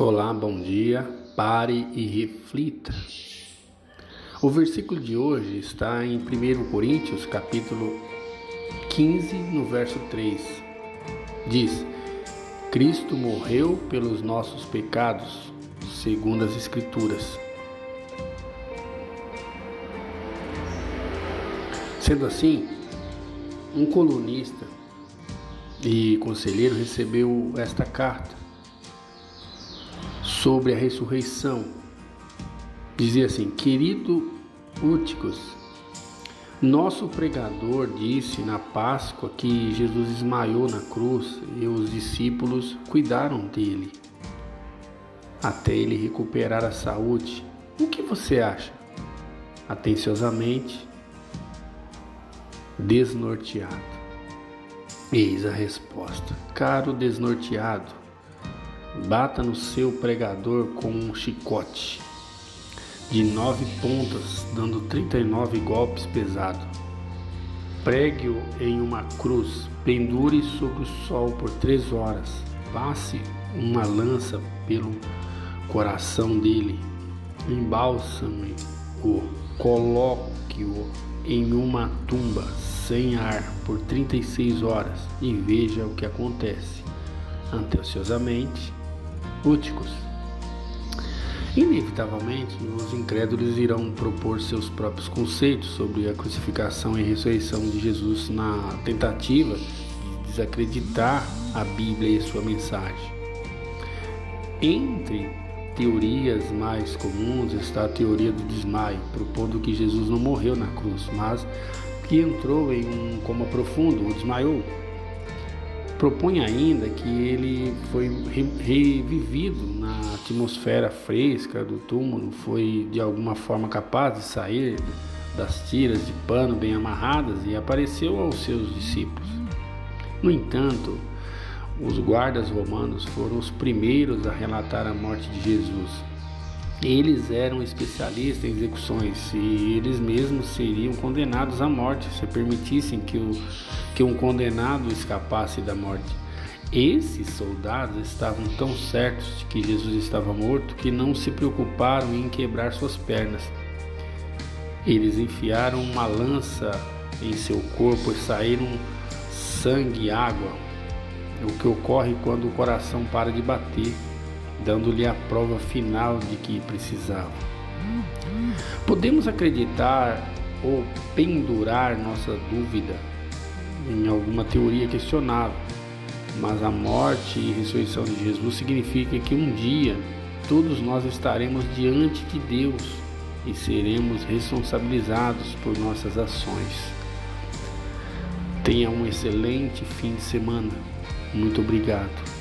Olá, bom dia. Pare e reflita. O versículo de hoje está em 1 Coríntios, capítulo 15, no verso 3. Diz: Cristo morreu pelos nossos pecados, segundo as Escrituras. Sendo assim, um colunista e conselheiro recebeu esta carta sobre a ressurreição. Dizia assim: Querido Úticos, nosso pregador disse na Páscoa que Jesus desmaiou na cruz e os discípulos cuidaram dele até ele recuperar a saúde. O que você acha? Atenciosamente, desnorteado. Eis a resposta. Caro desnorteado, Bata no seu pregador com um chicote de nove pontas, dando 39 golpes pesados. Pregue-o em uma cruz, pendure sobre o sol por três horas, passe uma lança pelo coração dele, embalsame-o, coloque-o em uma tumba sem ar por 36 horas e veja o que acontece. Ansiosamente, Inevitavelmente, os incrédulos irão propor seus próprios conceitos sobre a crucificação e ressurreição de Jesus na tentativa de desacreditar a Bíblia e sua mensagem. Entre teorias mais comuns está a teoria do desmaio, propondo que Jesus não morreu na cruz, mas que entrou em um coma profundo, ou desmaiou. Propõe ainda que ele foi revivido na atmosfera fresca do túmulo, foi de alguma forma capaz de sair das tiras de pano bem amarradas e apareceu aos seus discípulos. No entanto, os guardas romanos foram os primeiros a relatar a morte de Jesus. Eles eram especialistas em execuções e eles mesmos seriam condenados à morte se permitissem que, o, que um condenado escapasse da morte. Esses soldados estavam tão certos de que Jesus estava morto que não se preocuparam em quebrar suas pernas. Eles enfiaram uma lança em seu corpo e saíram sangue e água, o que ocorre quando o coração para de bater dando-lhe a prova final de que precisava. Podemos acreditar ou pendurar nossa dúvida em alguma teoria questionável, mas a morte e ressurreição de Jesus significa que um dia todos nós estaremos diante de Deus e seremos responsabilizados por nossas ações. Tenha um excelente fim de semana. Muito obrigado.